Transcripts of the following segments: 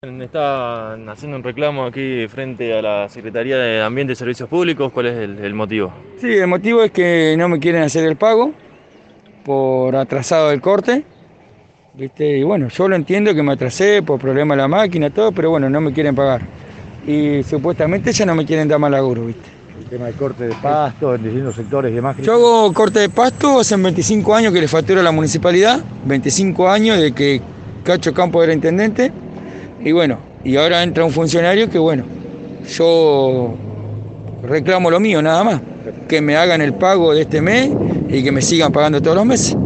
Están haciendo un reclamo aquí frente a la Secretaría de Ambiente y Servicios Públicos. ¿Cuál es el, el motivo? Sí, el motivo es que no me quieren hacer el pago por atrasado del corte. ¿viste? Y bueno, yo lo entiendo que me atrasé por problema de la máquina, todo, pero bueno, no me quieren pagar. Y supuestamente ya no me quieren dar más laburo, ¿viste? El tema del corte de pasto en distintos sectores y demás. Yo hago corte de pasto hace 25 años que le facturo a la municipalidad, 25 años de que Cacho Campo era intendente. Y bueno, y ahora entra un funcionario que bueno, yo reclamo lo mío nada más, que me hagan el pago de este mes y que me sigan pagando todos los meses.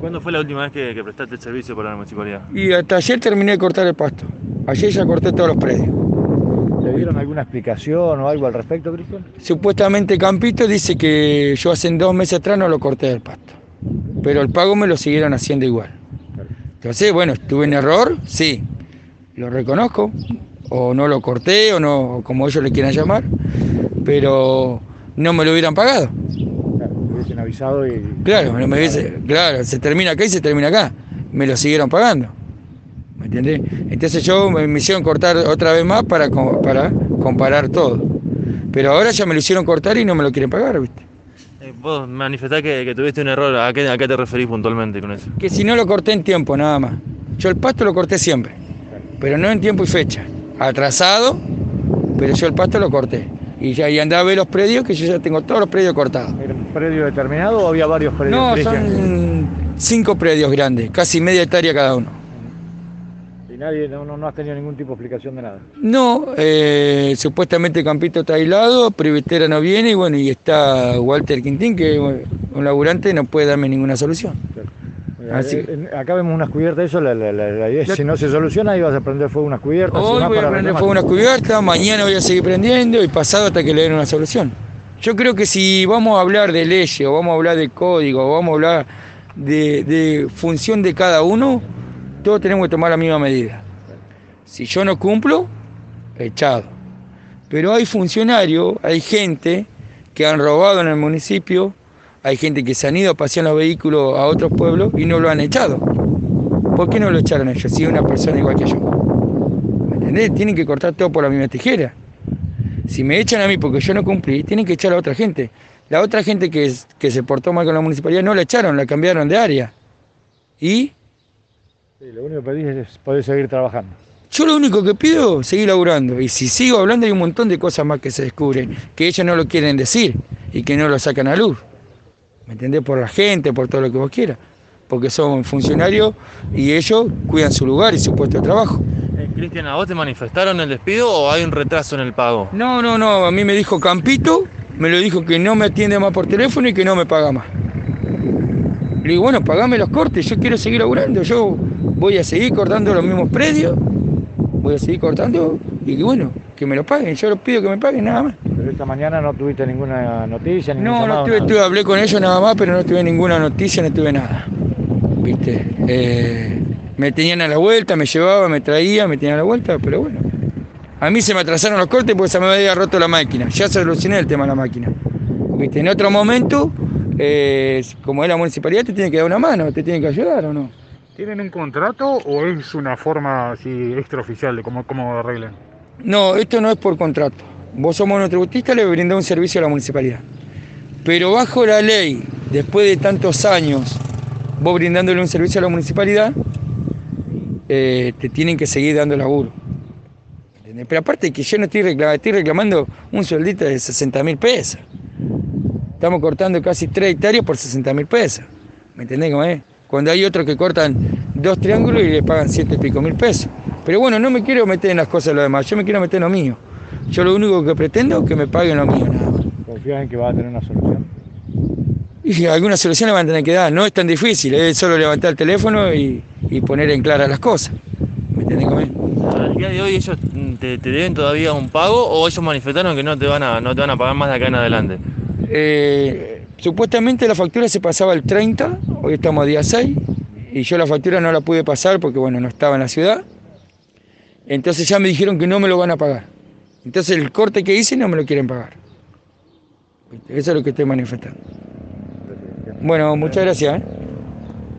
¿Cuándo fue la última vez que, que prestaste el servicio para la municipalidad? Y hasta ayer terminé de cortar el pasto. Ayer ya corté todos los predios. ¿Le dieron alguna explicación o algo al respecto, Cristian? Supuestamente Campito dice que yo hace dos meses atrás no lo corté del pasto, pero el pago me lo siguieron haciendo igual. Entonces, bueno, estuve en error, sí, lo reconozco, o no lo corté, o no, como ellos le quieran llamar, pero no me lo hubieran pagado. Claro, me hubiesen avisado y. Claro, no me hubiese- claro, se termina acá y se termina acá. Me lo siguieron pagando. ¿Me entiendes? Entonces yo me me hicieron cortar otra vez más para, para comparar todo. Pero ahora ya me lo hicieron cortar y no me lo quieren pagar, ¿viste? Eh, vos manifestás que, que tuviste un error. ¿A qué, ¿A qué te referís puntualmente con eso? Que si no lo corté en tiempo, nada más. Yo el pasto lo corté siempre, pero no en tiempo y fecha. Atrasado, pero yo el pasto lo corté. Y ya y andaba a ver los predios, que yo ya tengo todos los predios cortados. ¿Era un predio determinado o había varios predios? No, son cinco predios grandes, casi media hectárea cada uno. Y nadie, no, no, no has tenido ningún tipo de explicación de nada. No, eh, supuestamente Campito está aislado, Privitera no viene y bueno, y está Walter Quintín, que bueno, un laburante no puede darme ninguna solución. Así- Eh, acá vemos unas cubiertas, eso la, la- la- si no se soluciona, ibas a prender fuego unas cubiertas. Hoy voy a prender fuego unas cubiertas, mañana voy a seguir prendiendo y pasado hasta que le den una solución. Yo creo que si vamos a hablar de leyes o vamos a hablar de código o vamos a hablar de, de función de cada uno, todos tenemos que tomar la misma medida. Si yo no cumplo, echado. Pero hay funcionarios, hay gente que han robado en el municipio, hay gente que se han ido a pasear los vehículos a otros pueblos y no lo han echado. ¿Por qué no lo echaron ellos? Si es una persona igual que yo. ¿Me entendés? Tienen que cortar todo por la misma tijera. Si me echan a mí porque yo no cumplí, tienen que echar a otra gente. La otra gente que, que se portó mal con la municipalidad no la echaron, la cambiaron de área. Y Sí, lo único que pedís es poder seguir trabajando. yo lo único que pido es seguir laburando. Y si sigo hablando hay un montón de cosas más que se descubren, que ellos no lo quieren decir y que no lo sacan a luz. ¿Me entendés? Por la gente, por todo lo que vos quieras. Porque son funcionarios y ellos cuidan su lugar y su puesto de trabajo. Eh, Cristian, ¿a vos te manifestaron el despido o hay un retraso en el pago? No, no, no, a mí me dijo Campito, me lo dijo que no me atiende más por teléfono y que no me paga más. Le digo, bueno, pagame los cortes, yo quiero seguir laburando, yo voy a seguir cortando los mismos predios, voy a seguir cortando y bueno, que me lo paguen, yo les pido que me paguen nada más. Pero esta mañana no tuviste ninguna noticia, ningún No, no tuve, nada. tuve- hablé con ellos nada más, pero no tuve ninguna noticia, no tuve nada. ¿Viste? Eh, me tenían a la vuelta, me llevaba, me traía, me tenían a la vuelta, pero bueno. A mí se me atrasaron los cortes porque se me había roto la máquina. Ya solucioné el tema de la máquina. ¿Viste? En otro momento, eh, como es la municipalidad, te tiene que dar una mano, te tiene que ayudar o no. ¿Tienen un contrato o es una forma así extraoficial de cómo, cómo arreglan? No, esto no es por contrato. Vos sos monotributista, le brindás un servicio a la municipalidad. Pero bajo la ley, después de tantos años, vos brindándole un servicio a la municipalidad, eh, te tienen que seguir dando laburo. ¿Entendés? Pero aparte que yo no estoy reclamando, estoy reclamando un sueldito de 60 mil pesos. Estamos cortando casi 3 hectáreas por 60 mil pesos. ¿Me entendés? Cuando hay otros que cortan dos triángulos y le pagan 7 y pico mil pesos. Pero bueno, no me quiero meter en las cosas de los demás, yo me quiero meter en lo mío. Yo lo único que pretendo es que me paguen lo mío, nada más. ¿Confías en que va a tener una solución? Y alguna solución le van a tener que dar, no es tan difícil, es solo levantar el teléfono y, y poner en clara las cosas. ¿Me entendés cómo es? ¿Al día de hoy ellos te, te deben todavía un pago o ellos manifestaron que no te van a, no te van a pagar más de acá en adelante? Eh, supuestamente la factura se pasaba el 30, hoy estamos a día 6, y yo la factura no la pude pasar porque bueno, no estaba en la ciudad. Entonces ya me dijeron que no me lo van a pagar. Entonces el corte que hice no me lo quieren pagar. Eso es lo que estoy manifestando. Bueno, muchas gracias. ¿eh?